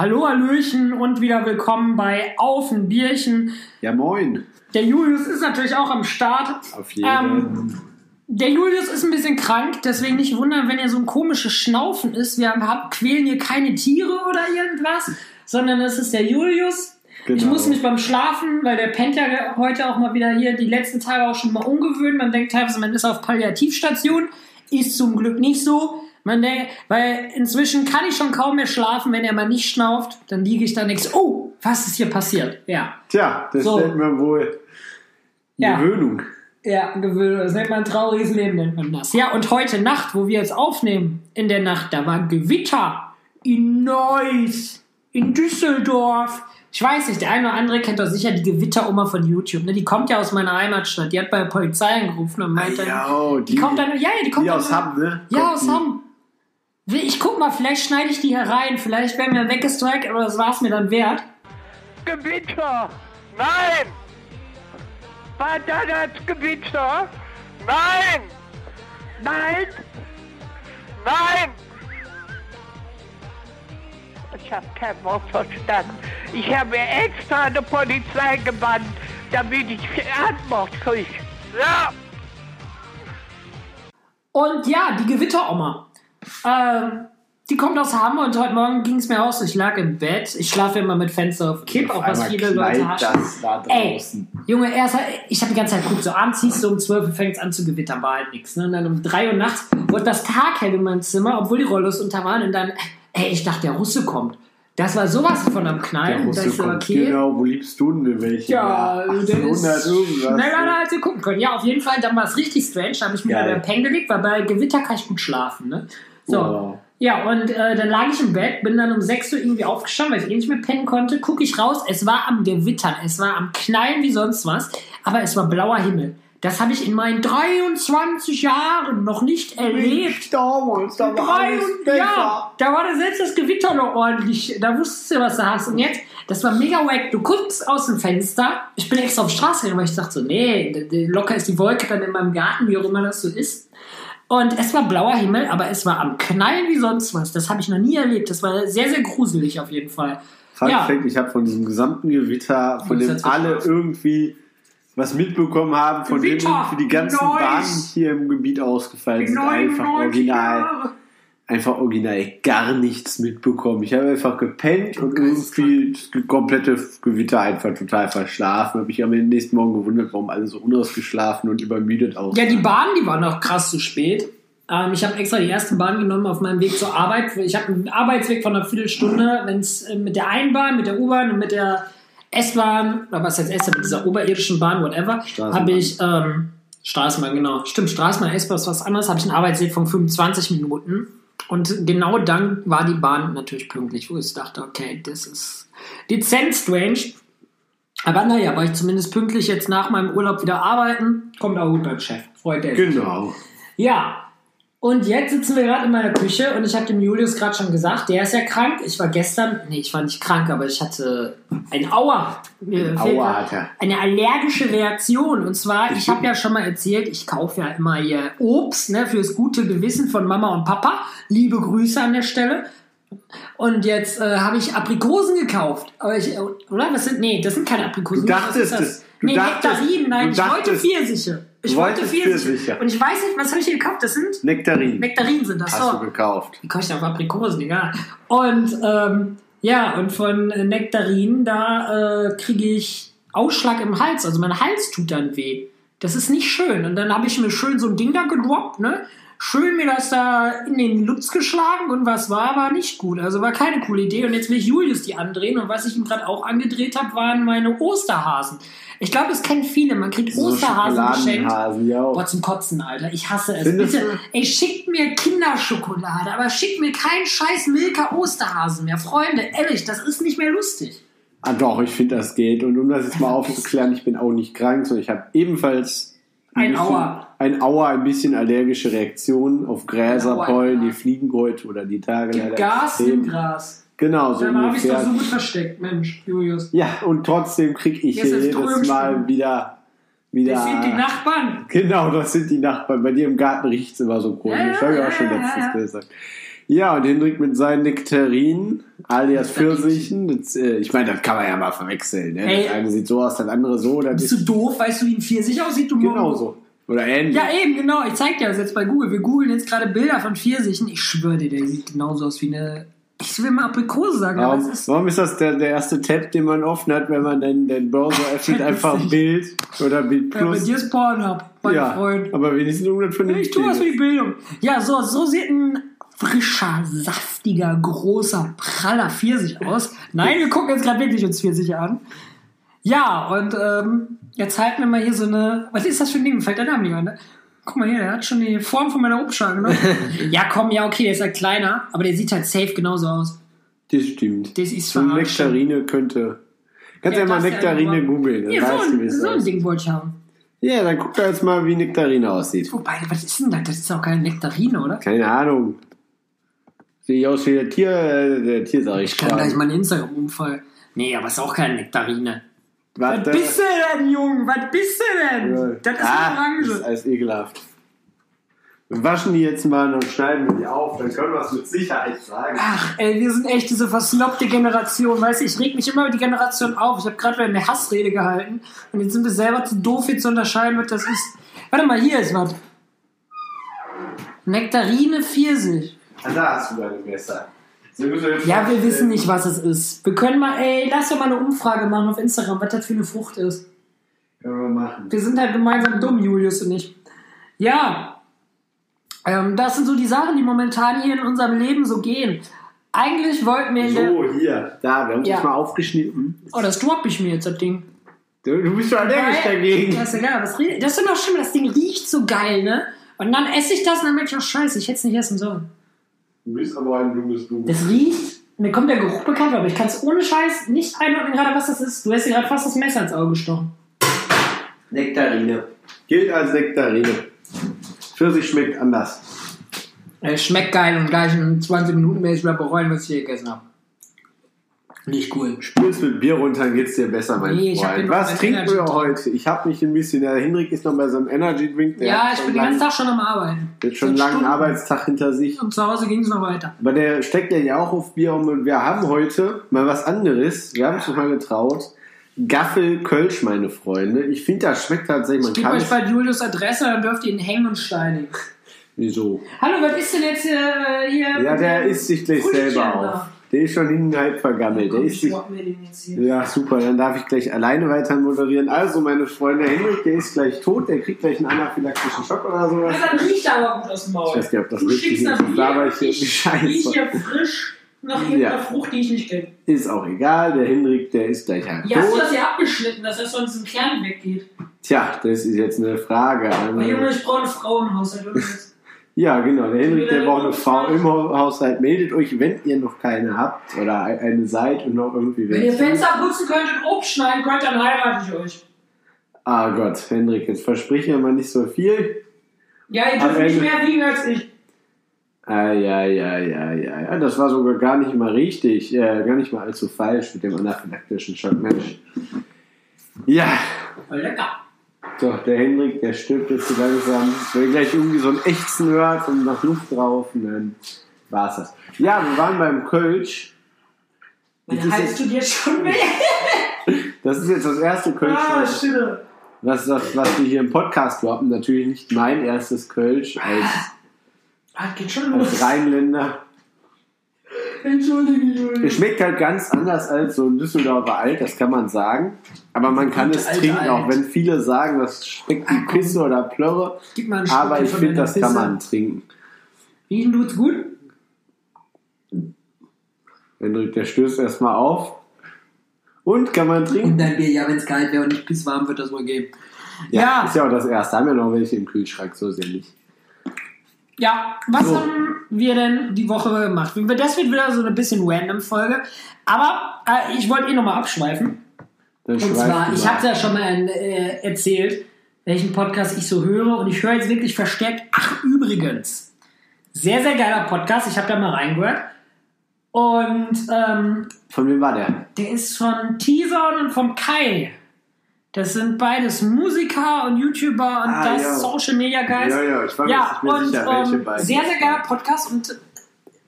Hallo, Hallöchen und wieder willkommen bei Auf ein Bierchen. Ja, moin. Der Julius ist natürlich auch am Start. Auf jeden Ähm, der Julius ist ein bisschen krank, deswegen nicht wundern, wenn er so ein komisches Schnaufen ist. Wir haben, quälen hier keine Tiere oder irgendwas, sondern es ist der Julius. Ich Genau. muss mich beim Schlafen, weil der pennt ja heute auch mal wieder hier die letzten Tage auch schon mal ungewöhnt. Man denkt teilweise, man ist auf Palliativstation. Ist zum Glück nicht so. Man denkt, weil inzwischen kann ich schon kaum mehr schlafen, wenn er mal nicht schnauft. Dann liege ich da nichts. Oh, was ist hier passiert? Ja. Tja, das So. nennt man wohl Ja. Gewöhnung. Ja, Gewöhnung. Das nennt man ein trauriges Leben, nennt man das. Ja, und heute Nacht, wo wir jetzt aufnehmen, in der Nacht, da war Gewitter in Neuss, in Düsseldorf. Ich weiß nicht, der eine oder andere kennt doch sicher die Gewitteroma von YouTube. Ne? Die kommt ja aus meiner Heimatstadt. Die hat bei der Polizei angerufen und meinte, Ja, oh, die, kommt dann, ja, ja, die kommt die dann, aus Hamm, ne? Ja, Kommt aus die- Hamm. Ich guck mal, vielleicht schneide ich die hier rein. Vielleicht werden wir weggestrikt, aber das war es mir dann wert. Gewitter! Nein! War da das Gewitter? Nein! Nein! Nein! Ich habe kein Wort verstanden. Ich habe extra eine Polizei gebannt, damit ich Antwort kriege. Ja! Und ja, die Gewitteroma. Ähm, die kommt aus Hamm und heute Morgen ging es mir auch so. Ich lag im Bett. Ich schlafe immer mit Fenster auf Kipp, auch was viele Leute da Ey. Junge, erst, ich habe die ganze Zeit geguckt, so abends hieß es so um 12 Uhr fängt es an zu gewittern, war halt nichts. Ne? Und dann um 3 Uhr nachts wurde das Tag hell in meinem Zimmer, obwohl die Rollos unter waren. Und dann, ey, ich dachte, der Russe kommt. Das war sowas von am Der Knallen. Russe da ich so, okay. genau, wo liebst du denn in welchem Ja, Jahr? der 1800 ist schneller als wir gucken können. Ja, auf jeden Fall, dann war es richtig strange. Da habe ich mir Geil. bei der Pen gelegt, weil bei Gewitter kann ich gut schlafen. Ne? So. Wow. Ja, und äh, dann lag ich im Bett, bin dann um 6 Uhr irgendwie aufgestanden, weil ich eh nicht mehr pennen konnte. Gucke ich raus, es war am Gewittern, es war am Knallen wie sonst was, aber es war blauer Himmel. Das habe ich in meinen 23 Jahren noch nicht erlebt. Damals, da war alles besser. ja, da war da selbst das Gewitter noch ordentlich. Da wusstest du, was du hast. Und jetzt, das war mega wack. Du guckst aus dem Fenster. Ich bin extra auf die Straße gegangen, weil ich dachte so, nee, locker ist die Wolke dann in meinem Garten, wie auch immer das so ist. Und es war blauer Himmel, aber es war am Knallen wie sonst was. Das habe ich noch nie erlebt. Das war sehr, sehr gruselig auf jeden Fall. Fun Ja. Fact, ich habe von diesem gesamten Gewitter, von dem alle irgendwie was mitbekommen haben, von dem irgendwie die ganzen Neuss. Bahnen hier im Gebiet ausgefallen sind. Einfach original. Jahre. einfach original gar nichts mitbekommen. Ich habe einfach gepennt und irgendwie das komplette Gewitter einfach total verschlafen. Habe mich am nächsten Morgen gewundert, warum alle so unausgeschlafen und übermüdet aus. Ja, die Bahn, die war noch krass zu spät. Ähm, ich habe extra die erste Bahn genommen auf meinem Weg zur Arbeit. Ich habe einen Arbeitsweg von einer Viertelstunde. Wenn es äh, mit der Einbahn, mit der U-Bahn und mit der S-Bahn, oder was heißt S-Bahn, mit dieser oberirdischen Bahn, whatever, habe ich, ähm, Straßenbahn, genau. Stimmt, Straßenbahn, S-Bahn ist was anderes. Habe ich einen Arbeitsweg von 25 Minuten. Und genau dann war die Bahn natürlich pünktlich, wo ich dachte, okay, das ist dezent strange. Aber naja, war ich zumindest pünktlich jetzt nach meinem Urlaub wieder arbeiten. Kommt auch gut beim Chef. Freut er sich. Genau. Ja. Und jetzt sitzen wir gerade in meiner Küche und ich habe dem Julius gerade schon gesagt, der ist ja krank. Ich war gestern, nee, ich war nicht krank, aber ich hatte ein Aua. Fehlt Aua hat er. Eine allergische Reaktion. Und zwar, ich habe ja schon mal erzählt, ich kaufe ja immer hier Obst ne, fürs gute Gewissen von Mama und Papa. Liebe Grüße an der Stelle. Und jetzt äh, habe ich Aprikosen gekauft. Aber ich, oder? Was sind, nee, das sind keine Aprikosen. Du dachtest es. Du nee, dachtest- Nektarinen. Nein, ich wollte dachtest- Pfirsiche. Ich wollte Pfirsiche. Und ich weiß nicht, was habe ich hier gekauft? Das sind Nektarin Nektarinen sind das. hast So. du gekauft. Die kosten auf Aprikosen, egal. Und ähm, ja, und von Nektarinen, da äh, kriege ich Ausschlag im Hals. Also mein Hals tut dann weh. Das ist nicht schön. Und dann habe ich mir schön so ein Ding da gedroppt, ne? Schön mir das da in den Lutz geschlagen und was war, war nicht gut. Also war keine coole Idee. Und jetzt will ich Julius die andrehen. Und was ich ihm gerade auch angedreht habe, waren meine Osterhasen. Ich glaube, das kennen viele. Man kriegt So Osterhasen geschenkt. Ja. Boah, zum Kotzen, Alter. Ich hasse es. Findest Bitte, du? ey, schickt mir Kinderschokolade, aber schickt mir keinen scheiß Milka Osterhasen mehr. Freunde, ehrlich, das ist nicht mehr lustig. Ah, doch, ich finde das geht. Und um das jetzt mal aufzuklären, ich bin auch nicht krank, sondern ich habe ebenfalls Ein Auer. Ein Auer, ein bisschen allergische Reaktion auf Gräser, Pollen, die fliegen heute oder die Tage Gib Gas im Gras. Genau, so Da habe ich doch ungefähr. so gut versteckt, Mensch, Julius. Ja, und trotzdem kriege ich ist jedes. Mal wieder, wieder. Das sind die Nachbarn. Genau, das sind die Nachbarn. Bei dir im Garten riecht es immer so komisch. Ja, Habe ich auch schon ja, letztens gesagt. Ja, und Hendrik mit seinen Nektarinen, alias Pfirsichen. Das, äh, ich meine, das kann man ja mal verwechseln. Ne? Ey. Das eine sieht so aus, das andere so. Das Bist du doof? Weißt du, wie ein Pfirsich aussieht, du Mongo? genauso. Oder ähnlich. Ja, eben, genau. Ich zeig dir das jetzt bei Google. Wir googeln jetzt gerade Bilder von Pfirsichen. Ich schwöre dir, der sieht genauso aus wie eine. Ich will mal Aprikose sagen, aber Warum, es ist. warum ist das der, der erste Tab, den man offen hat, wenn man den, den Browser öffnet, einfach. Bild oder Bild Ja, bei plus? dir ist Pornhub, mein ja, Freund. aber wenigstens irgendwas von Ich tue was für die Bildung. Ja, so, so sieht ein frischer, saftiger, großer, praller Pfirsich aus. Nein, wir gucken jetzt gerade wirklich uns Pfirsiche an. Ja, und ähm, jetzt halten wir mal hier so eine. Was ist das für ein Ding? Fällt der Name nicht an, ne? Guck mal hier, der hat schon die Form von meiner Umschlag, ne? ja, komm, ja, okay, der ist halt kleiner, aber der sieht halt safe genauso aus. Das stimmt. Das ist so eine. Nektarine könnte. Kannst ja, Ja, mal ja Nektarine immer. googeln, Ja, weißt so ein, so ein. Ding wollte ich haben. Ja, dann guck doch jetzt mal, wie Nektarine aussieht. Wobei, was ist denn das? Das ist auch keine Nektarine, oder? Keine Ahnung. Ich aus wie der Tier, äh, der Tier sag ich Ich kann gleich gerade. mal einen Instagram-Unfall. Nee, aber ist auch keine Nektarine. Was bist du denn, Junge? Was bist du denn? Ja. Das ist ah, eine Das ist Orange. alles ekelhaft. Wir waschen die jetzt mal und schneiden wir die auf, dann können wir es mit Sicherheit sagen. Ach, ey, wir sind echt diese versnobte Generation. Weißt du, ich reg mich immer über die Generation auf. Ich habe gerade wieder eine Hassrede gehalten. Und jetzt sind wir selber zu doof, hier zu unterscheiden, was das ist. Warte mal, hier ist was. Nektarine Pfirsich. Ah, da hast du deine Messer. Ja, wir wissen nicht, was es ist. Wir können mal, ey, lass doch mal eine Umfrage machen auf Instagram, was das für eine Frucht ist. Können wir machen. Wir sind halt gemeinsam dumm, Julius und ich. Ja, ähm, das sind so die Sachen, die momentan hier in unserem Leben so gehen. Eigentlich wollten wir. So, hier, da, wir haben Ja. es mal aufgeschnitten. Oh, das droppe ich mir jetzt, das Ding. Du, du bist schon allergisch dagegen. Das ist egal, das, das ist doch noch schlimmer, das Ding riecht so geil, ne? Und dann esse ich das und dann merke ich, oh scheiße, ich hätte es nicht essen sollen. Du bist aber ein dummes Du. Das riecht, mir kommt der Geruch bekannt, vor, aber ich kann es ohne Scheiß nicht einordnen, gerade was das ist. Du hast dir gerade fast das Messer ins Auge gestochen. Nektarine. Gilt als Nektarine. Pfirsich schmeckt anders. Es schmeckt geil und gleich in 20 Minuten werde ich wieder bereuen, was ich hier gegessen habe. Nicht cool. Spülst mit Bier runter, dann geht's dir besser, mein Nee, ich Freund. Was trinken Energy wir heute? Ich habe mich ein bisschen, der Hendrik ist noch bei so einem Energy Drink. Der Ja, ich bin den ganzen Tag schon am Arbeiten. Der hat schon einen langen Stunden. Arbeitstag hinter sich. Und zu Hause ging es noch weiter. Aber der steckt ja auch auf Bier um und wir haben heute mal was anderes. Wir haben uns mal getraut. Gaffel Kölsch, meine Freunde. Ich finde, das schmeckt tatsächlich, man Gebt kann euch es. bei Julius Adresse, dann dürft ihr ihn hängen und steinigen. Wieso? Hallo, was ist denn jetzt äh, hier? Ja, der isst sich gleich selber da. auf. Der ist schon hinten halb vergammelt. Komm, ich mir den jetzt hier. Ja, super, dann darf ich gleich alleine weiter moderieren. Also, meine Freunde, Henrik, der ist gleich tot, der kriegt gleich einen anaphylaktischen Schock oder sowas. Ja, dann riecht er aber gut aus dem Maul. Ich weiß nicht, ob das du richtig ist. das Das laber ich hier ich, Scheiße. riech hier frisch nach irgendeiner Ja. Frucht, die ich nicht kenne. Ist auch egal, der Henrik, der ist gleich halt Wie hast du tot. das hier abgeschnitten, dass das sonst im Kern weggeht? Tja, das ist jetzt eine Frage. Junge, ich brauche eine Frau ja, genau, der Henrik, der braucht eine Frau im Haushalt. Meldet euch, wenn ihr noch keine habt oder eine seid und noch irgendwie Wenn ihr. Fenster putzen könnt und Obst schneiden könnt, dann heirate ich euch. Ah Gott, Henrik, jetzt versprich mir mal nicht so viel. Ja, ihr dürft nicht mehr wiegen als ich. Ah, ja, ja, ja, ja, ja. Das war sogar gar nicht mal richtig, äh, gar nicht mal allzu falsch mit dem anaphylaktischen Schock, Mensch. Ja, Voll lecker. So, der Hendrik, der stirbt jetzt so langsam. Wenn ihr gleich irgendwie so ein Ächzen hört und nach Luft drauf und dann war's das. Ja, wir waren beim Kölsch. Hals jetzt, tut jetzt schon weh. das ist jetzt das erste Kölsch, Ah, was, was, was, was wir hier im Podcast droppen. Natürlich nicht mein erstes Kölsch als, Ah, geht schon als los. Rheinländer. Entschuldige, Julius. Es schmeckt halt ganz anders als so ein Düsseldorfer Alt, das kann man sagen. Aber man kann es trinken, Alt. auch wenn viele sagen, das schmeckt wie. Pisse oder Plörre. Aber ich finde, das kann Pisse. man trinken. Riechen tut's gut? Hendrik, der stößt erstmal auf. Und kann man trinken? Und dein Bier, ja, wenn es kalt wäre und nicht pisswarm, wird das wohl geben. Ja, Ist ja auch das erste. Haben ja noch welche im Kühlschrank, so ist ja nicht. ja. Was So. haben wir denn die Woche gemacht? Das wird wieder so eine bisschen random Folge. Aber äh, ich wollte eh nochmal abschweifen. Dann Und zwar, ich habe ja schon mal äh, erzählt, welchen Podcast ich so höre. Und ich höre jetzt wirklich verstärkt. Ach, übrigens. Sehr, sehr geiler Podcast. Ich habe da mal reingehört. Und ähm, Von wem war der? Der ist von Teaser und vom Kai. Das sind beides Musiker und YouTuber und Ah, das ja. Social Media Guys. Ja, ja, ich war mir ja, nicht mehr und sicher, welche ähm, beiden sehr, sehr geiler. Podcast und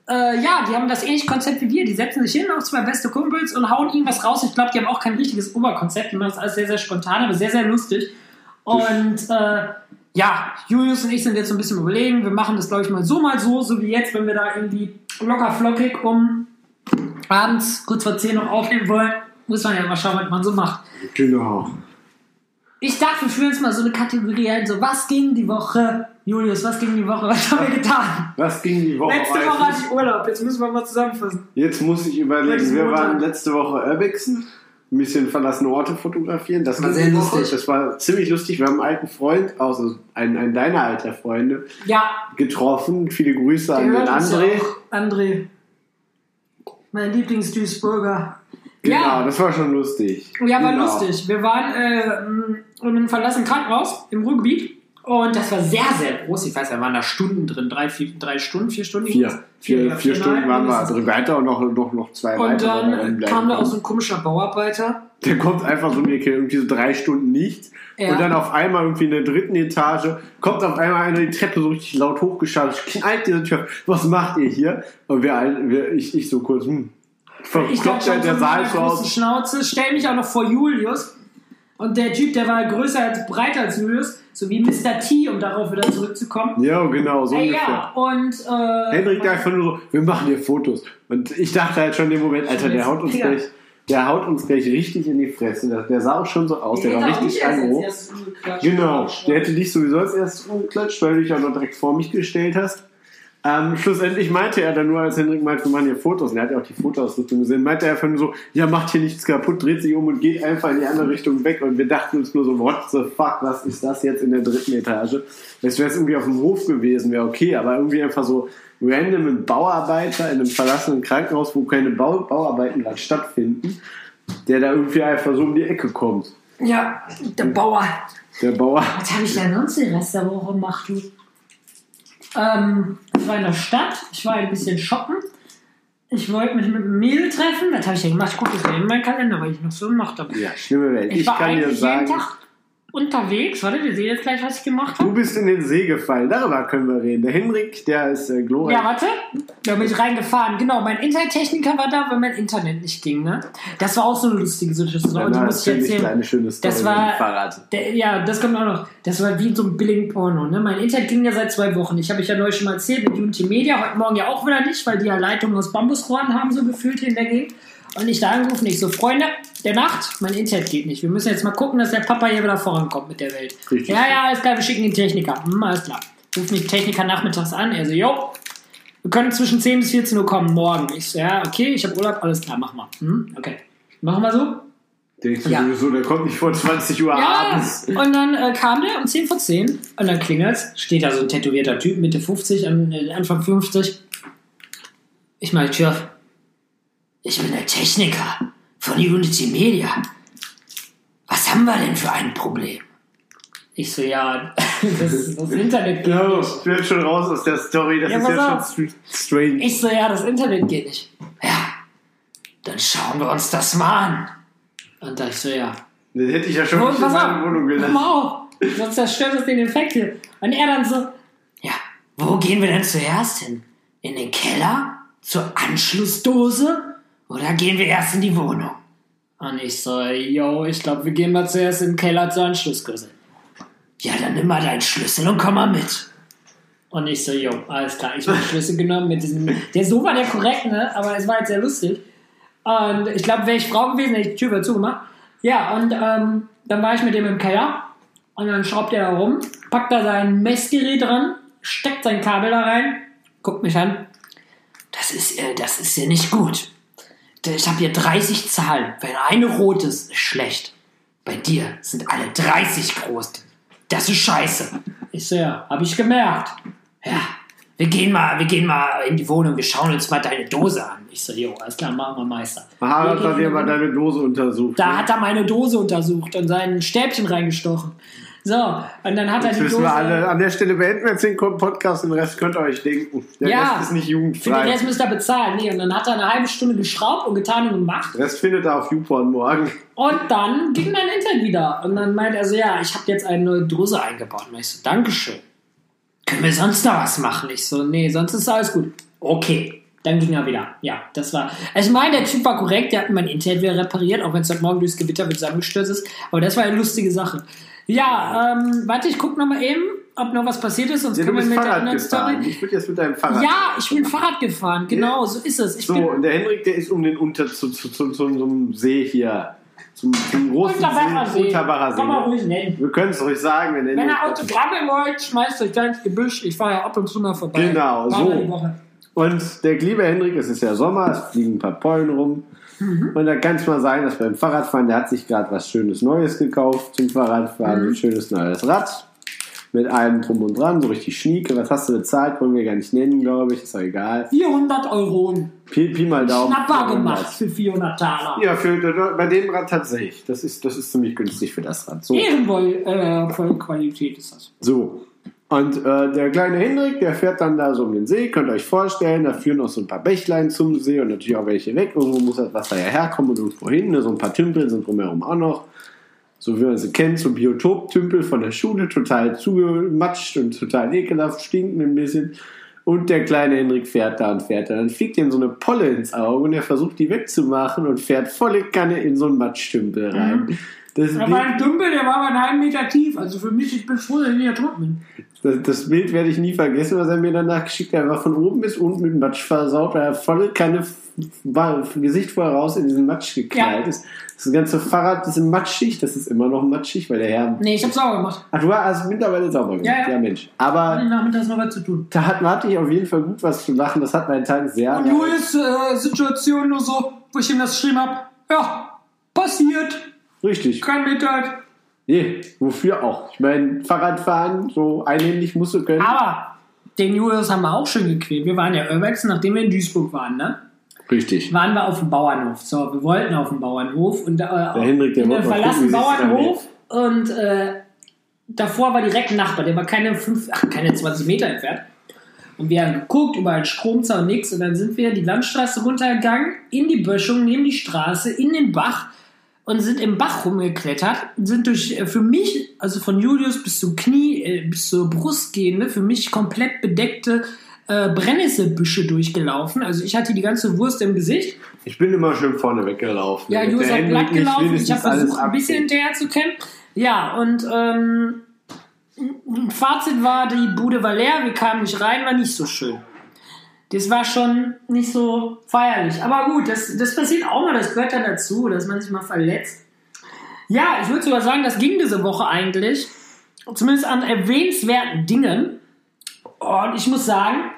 äh, ja, die haben das ähnliche Konzept wie wir. Die setzen sich hin auf zwei beste Kumpels und hauen irgendwas raus. Ich glaube, die haben auch kein richtiges Oberkonzept. Die machen das alles sehr, sehr spontan, aber sehr, sehr lustig. Und äh, ja, Julius und ich sind jetzt so ein bisschen überlegen. Wir machen das, glaube ich, mal so, mal so, so wie jetzt, wenn wir da irgendwie locker flockig um abends kurz vor 10 noch aufnehmen wollen. Muss man ja mal schauen, was man so macht. Genau. Ich dachte, wir führen jetzt mal so eine Kategorie ein, so was ging die Woche? Julius, was ging die Woche? Was haben wir getan? Was ging die Woche? Letzte Woche ich. hatte ich Urlaub, jetzt müssen wir mal zusammenfassen. Jetzt muss ich überlegen. Wir waren letzte Woche Urbexen, ein bisschen verlassene Orte fotografieren. Das War sehr lustig. Das war ziemlich lustig. Wir haben einen alten Freund, also einen, einen deiner alter Freunde, Ja, getroffen. Viele Grüße der an den André. auch. André. Mein Lieblingsduisburger. Genau, Ja, das war schon lustig. ja, war genau. lustig. Wir waren äh, in einem verlassenen Krankenhaus im Ruhrgebiet und das war sehr, sehr groß. Ich weiß, da waren da Stunden drin. Drei, vier, drei Stunden, vier Stunden? Vier, vier, ja, vier Stunden waren wir drin. Weiter und noch, noch, noch zwei Und weitere dann drin bleiben kam da auch so ein komischer Bauarbeiter. Der kommt einfach so um die Ecke, irgendwie so drei Stunden nichts. Ja. Und dann auf einmal irgendwie in der dritten Etage kommt auf einmal einer die Treppe so richtig laut hochgeschaltet, knallt diese Tür. Was macht ihr hier? Und wir, wir ich, ich so kurz, hm. Ich glaube Verkloppt schon, der Saal mit so einer großen aus. Schnauze. Stell mich auch noch vor Julius. Und der Typ, der war größer als breiter als Julius. So wie Mr. T, um darauf wieder zurückzukommen. Ja, genau, so Ey, ungefähr. ja, und äh, Hendrik da einfach nur so, wir machen hier Fotos. Und ich dachte halt schon im Moment, Alter, der haut uns Ja. gleich, der haut uns gleich richtig in die Fresse. Der, der sah auch schon so aus, der war richtig aggro. Genau, der hätte dich sowieso als erstes umgeklatscht, weil du dich auch noch direkt vor mich gestellt hast. Ähm, schlussendlich meinte er dann nur, als Hendrik meinte, wir machen hier Fotos, und er hat ja auch die Fotoausrüstung gesehen, meinte er einfach nur so, ja, macht hier nichts kaputt, dreht sich um und geht einfach in die andere Richtung weg. Und wir dachten uns nur so, what the fuck, was ist das jetzt in der dritten Etage? Jetzt wäre es irgendwie auf dem Hof gewesen, wäre okay, aber irgendwie einfach so random ein Bauarbeiter in einem verlassenen Krankenhaus, wo keine Bau Bauarbeiten gerade stattfinden, der da irgendwie einfach so um die Ecke kommt. Ja, der Bauer. Der Bauer. Was habe ich denn sonst den Rest der Woche gemacht, du? Ähm, ich war in der Stadt, ich war ein bisschen shoppen. Ich wollte mich mit einem Mädel treffen. Was habe ich denn gemacht? Ich gucke mal in meinen Kalender, weil ich noch so gemacht habe. Ja, schlimme Welt. Ich, Ich, war kann dir sagen, jeden Tag unterwegs. Warte, wir sehen jetzt gleich, was ich gemacht du habe. bist in den See gefallen. Darüber können wir reden. Der Henrik, der ist äh, glorreich. Ja, warte. Da bin ich reingefahren. Genau, mein Internettechniker war da, weil mein Internet nicht ging. Ne? Das war auch so eine lustige Situation. Und die muss ich erzähl ich erzählen. eine schöne Story Das war, Fahrrad. der, ja, das kommt auch noch. Das war wie in so einem billigen Porno. Ne? Mein Internet ging ja seit zwei Wochen. Ich habe ich ja neulich schon mal erzählt mit Unity Media. Heute Morgen ja auch wieder nicht, weil die ja Leitungen aus Bambusrohren haben, so gefühlt in der Gegend. Und ich da angerufen, ich so, Freunde, der Nacht, mein Internet geht nicht. Wir müssen jetzt mal gucken, dass der Papa hier wieder vorankommt mit der Welt. Richtig. Ja, ja, alles klar, wir schicken den Techniker. Hm, alles klar. Ruf mich Techniker nachmittags an. Er so, jo, wir können zwischen 10 bis 14 Uhr kommen, morgen. Ich so, ja, okay, ich habe Urlaub, alles klar, machen wir. Hm, okay. Machen wir so? Denkst du Ja. sowieso, der kommt nicht vor 20 Uhr Ja, abends. und dann äh, kam der um 10 vor 10 und dann klingelt's. Steht da so ein tätowierter Typ, Mitte 50, an, äh, Anfang 50. Ich meine, Tja, ich bin der Techniker von Unity Media. Was haben wir denn für ein Problem? Ich so, ja, das, das Internet geht Ja, nicht. ich bin schon raus aus der Story. Das Ja, ist ja auf. schon strange. Ich so, ja, das Internet geht nicht. Ja, dann schauen wir uns das mal an. Und da ich so, ja, Den hätte ich ja schon nicht in pass meine auf, Wohnung gelassen. mal auf, sonst zerstört das den Effekt hier. Und er dann so, ja, wo gehen wir denn zuerst hin? In den Keller? Zur Anschlussdose? Oder gehen wir erst in die Wohnung? Und ich so, yo, ich glaube, wir gehen mal zuerst in den Keller zur Anschlussdose. Ja, dann nimm mal deinen Schlüssel und komm mal mit. Und ich so, jo, alles klar, ich habe den Schlüssel genommen mit diesem. Der so war der korrekt, ne? Aber es war jetzt sehr lustig. Und ich glaube, wäre ich Frau gewesen, hätte ich die Tür wieder zugemacht. Ja, und ähm, dann war ich mit dem im Keller. Und dann schraubt er da rum, packt da sein Messgerät dran, steckt sein Kabel da rein, guckt mich an. Das ist, äh, das ist ja nicht gut. Ich habe hier 30 Zahlen. Wenn eine rot ist, ist schlecht. Bei dir sind alle 30 groß. Das ist scheiße. Ich so, ja, hab ich gemerkt. Ja, wir gehen mal, wir gehen mal in die Wohnung, wir schauen uns mal deine Dose an. Ich so, jo, alles klar, machen wir Meister. Wir hat er dir mal deine Dose untersucht. Da hat er meine Dose untersucht und sein Stäbchen reingestochen. So, und dann hat er Jetzt die wissen Dose. wir alle, an der Stelle beenden wir jetzt den Podcast, den Rest könnt ihr euch denken. Der Ja. Rest ist nicht Für den jugendfrei. Rest müsst ihr bezahlen. Nee, und dann hat er eine halbe Stunde geschraubt und getan und gemacht. Der Rest findet ihr auf YouPorn morgen. Und dann ging mein Internet wieder. Und dann meint er so, ja, ich habe jetzt eine neue Dose eingebaut. Und ich so, Dankeschön. Können wir sonst noch was machen? Ich so, nee, sonst ist alles gut. Okay. Dann ging er wieder. Ja, das war. Also ich meine, der Typ war korrekt, der hat mein Internet wieder repariert, auch wenn es heute Morgen durchs Gewitter mit zusammengestürzt ist. Aber das war eine lustige Sache. Ja, ähm, warte, ich gucke nochmal eben, ob noch was passiert ist, sonst Ja, können wir mit der Fahrrad anderen gefahren. Story. Ich würde jetzt mit deinem Fahrrad. Ja, ich bin Fahrrad gefahren, genau, so ist es. Ich So, bin und der Henrik, der ist um den Unter zu, zu, zu, zu, einem See hier. Zum, zum großen Unterbacher See. See. Unterbacher Kann man See. ruhig nennen. Wir können es ruhig sagen. Wir nennen Wenn ihr Autogramme wollt, schmeißt euch da ins Gebüsch. Ich fahre ja ab und zu mal vorbei. Genau, Zweimal so. Und der liebe Henrik, es ist ja Sommer, es fliegen ein paar Pollen rum. Mhm. Und da kann es mal sein, dass beim Fahrradfahren, der hat sich gerade was Schönes Neues gekauft zum Fahrradfahren, Mhm. ein schönes neues Rad. Mit allem drum und dran, so richtig schnieke. Was hast du bezahlt? Wollen wir gar nicht nennen, glaube ich. Ist doch egal. 400 Euro. Pi, Pi mal Daumen. Schnapper gemacht für 400 Taler. Ja, für, bei dem Rad tatsächlich. Das ist, das ist ziemlich günstig für das Rad. So. Ehrenvoll äh, voll Qualität ist das. So. Und äh, der kleine Hendrik, der fährt dann da so um den See, könnt ihr euch vorstellen, da führen auch so ein paar Bächlein zum See und natürlich auch welche weg. Irgendwo muss das Wasser ja herkommen und irgendwo hin. Ne? So ein paar Tümpel sind drumherum auch noch. So wie man sie kennt, so Biotop-Tümpel von der Schule, total zugematscht und total ekelhaft, stinken ein bisschen. Und der kleine Hendrik fährt da und fährt da. Dann fliegt ihm so eine Polle ins Auge und er versucht die wegzumachen und fährt volle Kanne in so einen Matschtümpel rein. Das Da war ein Dümpel, der war aber einen halben Meter tief. Also für mich, ich bin froh, dass ich nicht ertrunken bin. Das, das Bild werde ich nie vergessen, was er mir danach geschickt hat. Er war von oben bis unten mit Matsch versaut, weil er volle Kanne f- war Gesicht vorher raus in diesen Matsch geknallt Ja. ist. Das ganze Fahrrad ist matschig, das ist immer noch matschig, weil der Herr. Nee, ich hab's sauber gemacht. Ach, du hast mittlerweile sauber gemacht. Ja, ja. Mensch. Hatte Aber nachmittags noch was zu tun. da hat, hatte ich auf jeden Fall gut was zu lachen. Das hat meinen Tag sehr. Und Julius äh, Situation nur so, wo ich ihm das geschrieben hab. Ja, passiert. Richtig. Kein Mitleid. Nee, wofür auch? Ich meine, Fahrradfahren, so einhändig musst du können. Aber den Julius haben wir auch schön gequält. Wir waren ja Urbex, nachdem wir in Duisburg waren, ne? Richtig. waren wir auf dem Bauernhof. So, wir wollten auf dem Bauernhof und äh, Der Hendrik, der wie sich's Bauernhof und äh, davor war direkt ein Nachbar, der war keine, fünf, ach, keine 20 Meter entfernt. Und wir haben geguckt, überall Stromzaun, nix. Und dann sind wir die Landstraße runtergegangen, in die Böschung, neben die Straße, in den Bach und sind im Bach rumgeklettert. Sind durch, äh, für mich, also von Julius bis zum Knie, äh, bis zur Brust gehende, für mich komplett bedeckte äh, Brennnesselbüsche durchgelaufen. Also ich hatte die ganze Wurst im Gesicht. Ich bin immer schön vorne weggelaufen. Ja, Julius hat glatt gelaufen. Ich habe versucht, ein bisschen hinterher zu kämpfen. Ja, und ähm, Fazit war, die Bude war leer, wir kamen nicht rein, war nicht so schön. Das war schon nicht so feierlich. Aber gut, das, das passiert auch mal, das gehört dann dazu, dass man sich mal verletzt. Ja, ich würde sogar sagen, das ging diese Woche eigentlich. Zumindest an erwähnenswerten Dingen. Und ich muss sagen,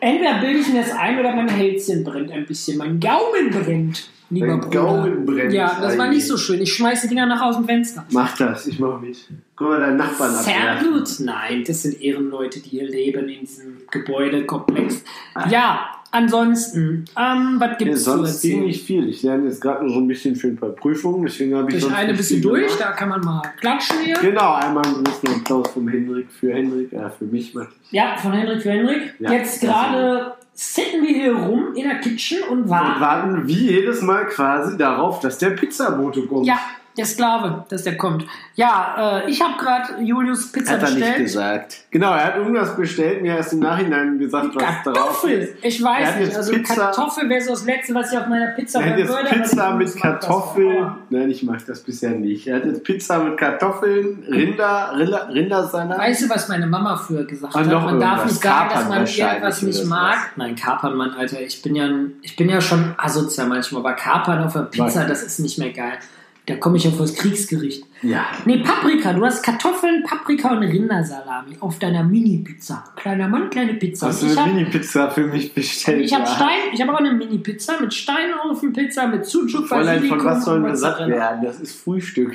entweder bilde ich mir das ein oder mein Hälschen brennt ein bisschen. Mein Gaumen brennt, lieber Dein Bruder. Gaumen brennt. Ja, das war nicht so schön. Ich schmeiße die Dinger nach aus dem Fenster. Mach das, ich mach mit. Guck mal, deinen Nachbarn abwerfen. gut. Nein, das sind Ehrenleute, die hier leben in diesem Gebäudekomplex. Ja, ansonsten, ähm, was gibt Ja, es zu sonst ging erzählen? nicht viel. Ich lerne jetzt gerade nur so ein bisschen für ein paar Prüfungen, deswegen habe ich Durch eine bisschen durch, gemacht. da kann man mal klatschen hier. Genau, einmal einen großen Applaus vom Hendrik für Hendrik, äh, für mich. Martin. Ja, von Henrik für Henrik. Ja, Jetzt gerade sitten wir hier rum in der Kitchen und Und warten. warten wie jedes Mal quasi darauf, dass der Pizzabote kommt. Ja, der Sklave, dass der kommt. Ja, äh, ich habe gerade Julius Pizza Hat er nicht bestellt. gesagt. Genau, er hat irgendwas bestellt, mir erst im Nachhinein gesagt, was drauf Kartoffel! ist. Ich weiß nicht, also Pizza- Kartoffel wäre so das Letzte, was ich auf meiner Pizza Er hat jetzt würde. Pizza mit Kartoffeln. Nein, ich mag das bisher nicht. Er hat jetzt Pizza mit Kartoffeln, Rinder, Rinder Rindersalat. Weißt du, was meine Mama früher gesagt Ah, hat? Man darf irgendwas. nicht sagen, dass man irgendwas nicht mag. Nein, Kapern, Mann, Alter. Ich bin ja, ich bin ja schon asozial manchmal, aber Kapern auf der Pizza, Was? das ist nicht mehr geil. Da komme ich auf das Kriegsgericht. Ja. Nee, Paprika. Du hast Kartoffeln, Paprika und Rindersalami auf deiner Mini-Pizza. Kleiner Mann, kleine Pizza. Hast du eine habe Mini-Pizza für mich bestellt? ich hab ja. Stein, ich habe auch eine Mini-Pizza mit Steinofenpizza, mit Sucuk, Fräulein, von was sollen wir satt werden? Das ist Frühstück.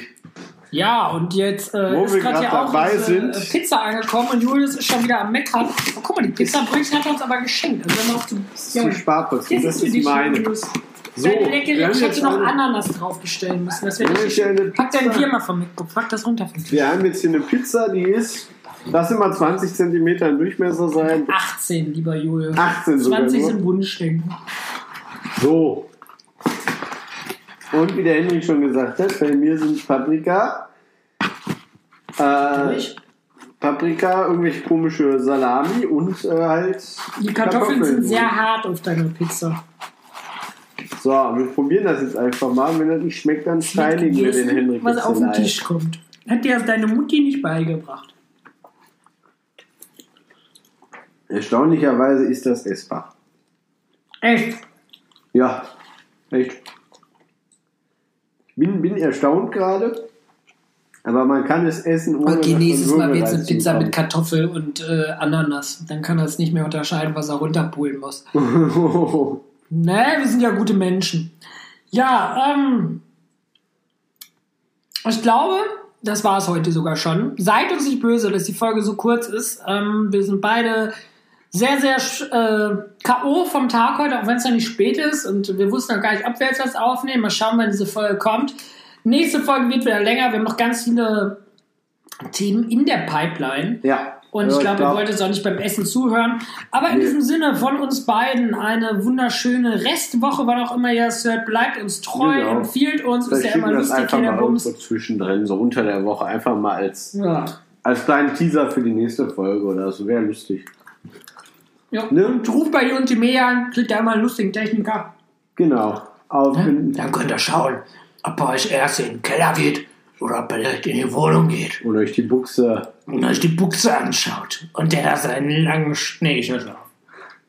Ja, und jetzt äh, Wo ist wir gerade ja auch sind. äh, Pizza angekommen und Julius ist schon wieder am Meckern. Oh, guck mal, die Pizza Brix hat er uns aber geschenkt. Also wenn wir auf die, Das ist zu Sparkosten. Das ist meine. Julius. So, Deine leckere, ich hätte noch eine- Ananas drauf bestellen müssen. Das wäre richtig schön. Pack Pizza. Bier mal vom MacBook, pack das runter vom Tisch. Wir haben jetzt hier eine Pizza, die ist, lass immer 20 cm im Durchmesser sein. 18, lieber Julius. 18 sogar 20 nur. sind Wunschdenken. So. Und wie der Henrik schon gesagt hat, bei mir sind Paprika, äh? Paprika, irgendwelche komische Salami und äh, halt. Die Kartoffeln sind sehr hart auf deiner Pizza. So, wir probieren das jetzt einfach mal. Wenn das nicht schmeckt, dann steinigen wir den Henrik. was auf den. Tisch kommt. Hat dir deine Mutti nicht beigebracht? Erstaunlicherweise ist das essbar. Echt? Ja, echt. Ich bin, bin erstaunt gerade, aber man kann es essen ohne Okay, nächstes Mal wird es eine Pizza mit. Kartoffel und äh, Ananas. Dann kann er es nicht mehr unterscheiden, was er runterpulen muss. Ne, wir sind ja gute Menschen. Ja, ähm, ich glaube, das war es heute sogar schon. Seid uns nicht böse, dass die Folge so kurz ist. Ähm, wir sind beide sehr, sehr äh, K.O. vom Tag heute, auch wenn es noch nicht spät ist. Und wir wussten noch gar nicht, ob wir jetzt was aufnehmen. Mal schauen, wann diese Folge kommt. Nächste Folge wird wieder länger. Wir haben noch ganz viele Themen in der Pipeline. ja. Und Ja, ich glaube, ihr glaub- wollt jetzt auch nicht beim Essen zuhören. Aber in Nee. diesem Sinne von uns beiden eine wunderschöne Restwoche, wann auch immer ihr es hört. Bleibt uns treu, Genau. empfiehlt uns, ist Vielleicht ja immer lustig, einfach mal Kinderbums. irgendwo zwischendrin, so unter der Woche, einfach mal als, Ja. als kleinen Teaser für die nächste Folge oder so. Wäre lustig. ja. Ne? Und ruft bei Ultimate an, kriegt ihr einmal einen lustigen Techniker. Genau. Auf, Dann könnt ihr schauen, ob bei euch erst in den Keller geht oder ob er direkt in die Wohnung geht Oder euch die Buchse. und euch die Buchse anschaut. Und der da seinen langen Schnee auf.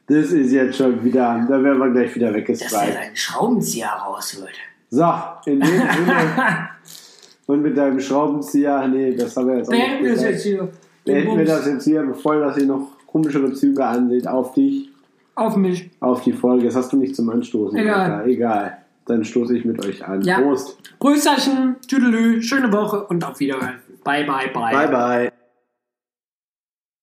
Das ist jetzt schon wieder, da werden wir gleich wieder Dass der weggeswiped. seinen Schraubenzieher rausholt. So, in dem Sinne. Und mit deinem Schraubenzieher, nee, das haben wir jetzt auch Beenden wir nicht gesagt. jetzt hier. Den Beenden wir das jetzt hier, bevor ihr das hier noch komischere Züge ansieht, auf dich, Auf mich. auf die Folge. Das hast du nicht zum Anstoßen. Egal. Alter. Egal. Dann stoße ich mit euch an. Ja. Prost. Grüßerchen, Tüdelü, schöne Woche und auf Wiederhören. Bye, bye, bye. Bye, bye.